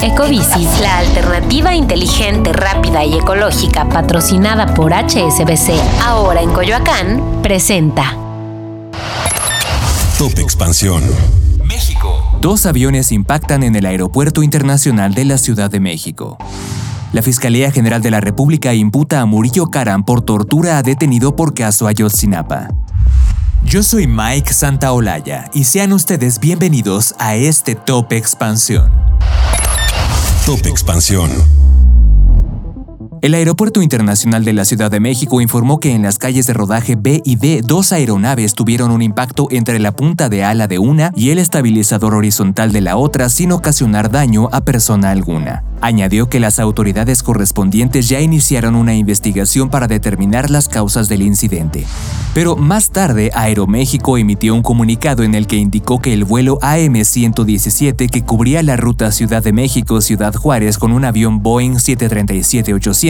Ecobici, la alternativa inteligente, rápida y ecológica patrocinada por HSBC, ahora en Coyoacán, presenta. Top Expansión. México. Dos aviones impactan en el Aeropuerto Internacional de la Ciudad de México. La Fiscalía General de la República imputa a Murillo Caram por tortura a detenido por caso Ayotzinapa. Yo soy Mike Santaolalla y sean ustedes bienvenidos a este Top Expansión. Top Expansión. El Aeropuerto Internacional de la Ciudad de México informó que en las calles de rodaje B y D dos aeronaves tuvieron un impacto entre la punta de ala de una y el estabilizador horizontal de la otra sin ocasionar daño a persona alguna. Añadió que las autoridades correspondientes ya iniciaron una investigación para determinar las causas del incidente. Pero más tarde, Aeroméxico emitió un comunicado en el que indicó que el vuelo AM-117 que cubría la ruta Ciudad de México-Ciudad Juárez con un avión Boeing 737-800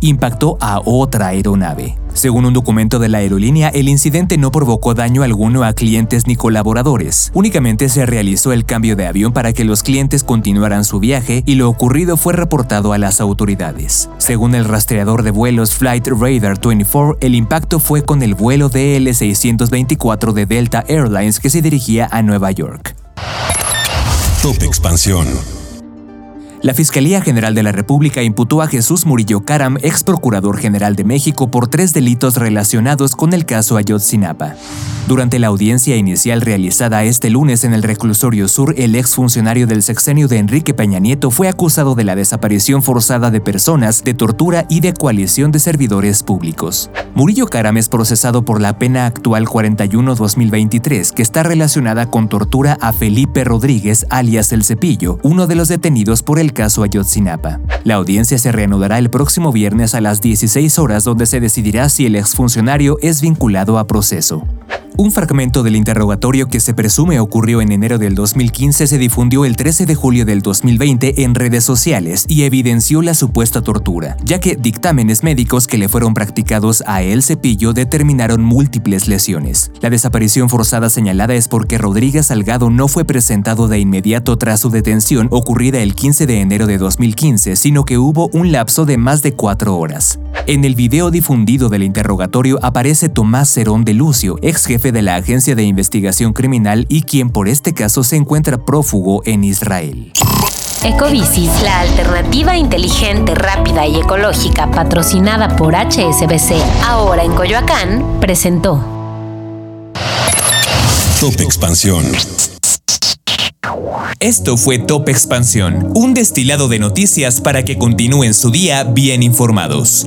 impactó a otra aeronave. Según un documento de la aerolínea, el incidente no provocó daño alguno a clientes ni colaboradores. Únicamente se realizó el cambio de avión para que los clientes continuaran su viaje y lo ocurrido fue reportado a las autoridades. Según el rastreador de vuelos Flight Radar 24, el impacto fue con el vuelo DL624 de Delta Airlines que se dirigía a Nueva York. Top Expansión. La Fiscalía General de la República imputó a Jesús Murillo Caram, ex procurador general de México, por tres delitos relacionados con el caso Ayotzinapa. Durante la audiencia inicial realizada este lunes en el reclusorio sur, el exfuncionario del sexenio de Enrique Peña Nieto fue acusado de la desaparición forzada de personas, de tortura y de coalición de servidores públicos. Murillo Caram es procesado por la pena actual 41-2023, que está relacionada con tortura a Felipe Rodríguez, alias El Cepillo, uno de los detenidos por el caso Ayotzinapa. La audiencia se reanudará el próximo viernes a las 16 horas donde se decidirá si el exfuncionario es vinculado a proceso. Un fragmento del interrogatorio que se presume ocurrió en enero del 2015 se difundió el 13 de julio del 2020 en redes sociales y evidenció la supuesta tortura, ya que dictámenes médicos que le fueron practicados a El Cepillo determinaron múltiples lesiones. La desaparición forzada señalada es porque Rodríguez Salgado no fue presentado de inmediato tras su detención ocurrida el 15 de enero de 2015, sino que hubo un lapso de más de cuatro horas. En el video difundido del interrogatorio aparece Tomás Cerón de Lucio, ex jefe de la Agencia de Investigación Criminal y quien por este caso se encuentra prófugo en Israel. Ecobici, la alternativa inteligente, rápida y ecológica patrocinada por HSBC, ahora en Coyoacán, presentó. Top Expansión. Esto fue Top Expansión, un destilado de noticias para que continúen su día bien informados.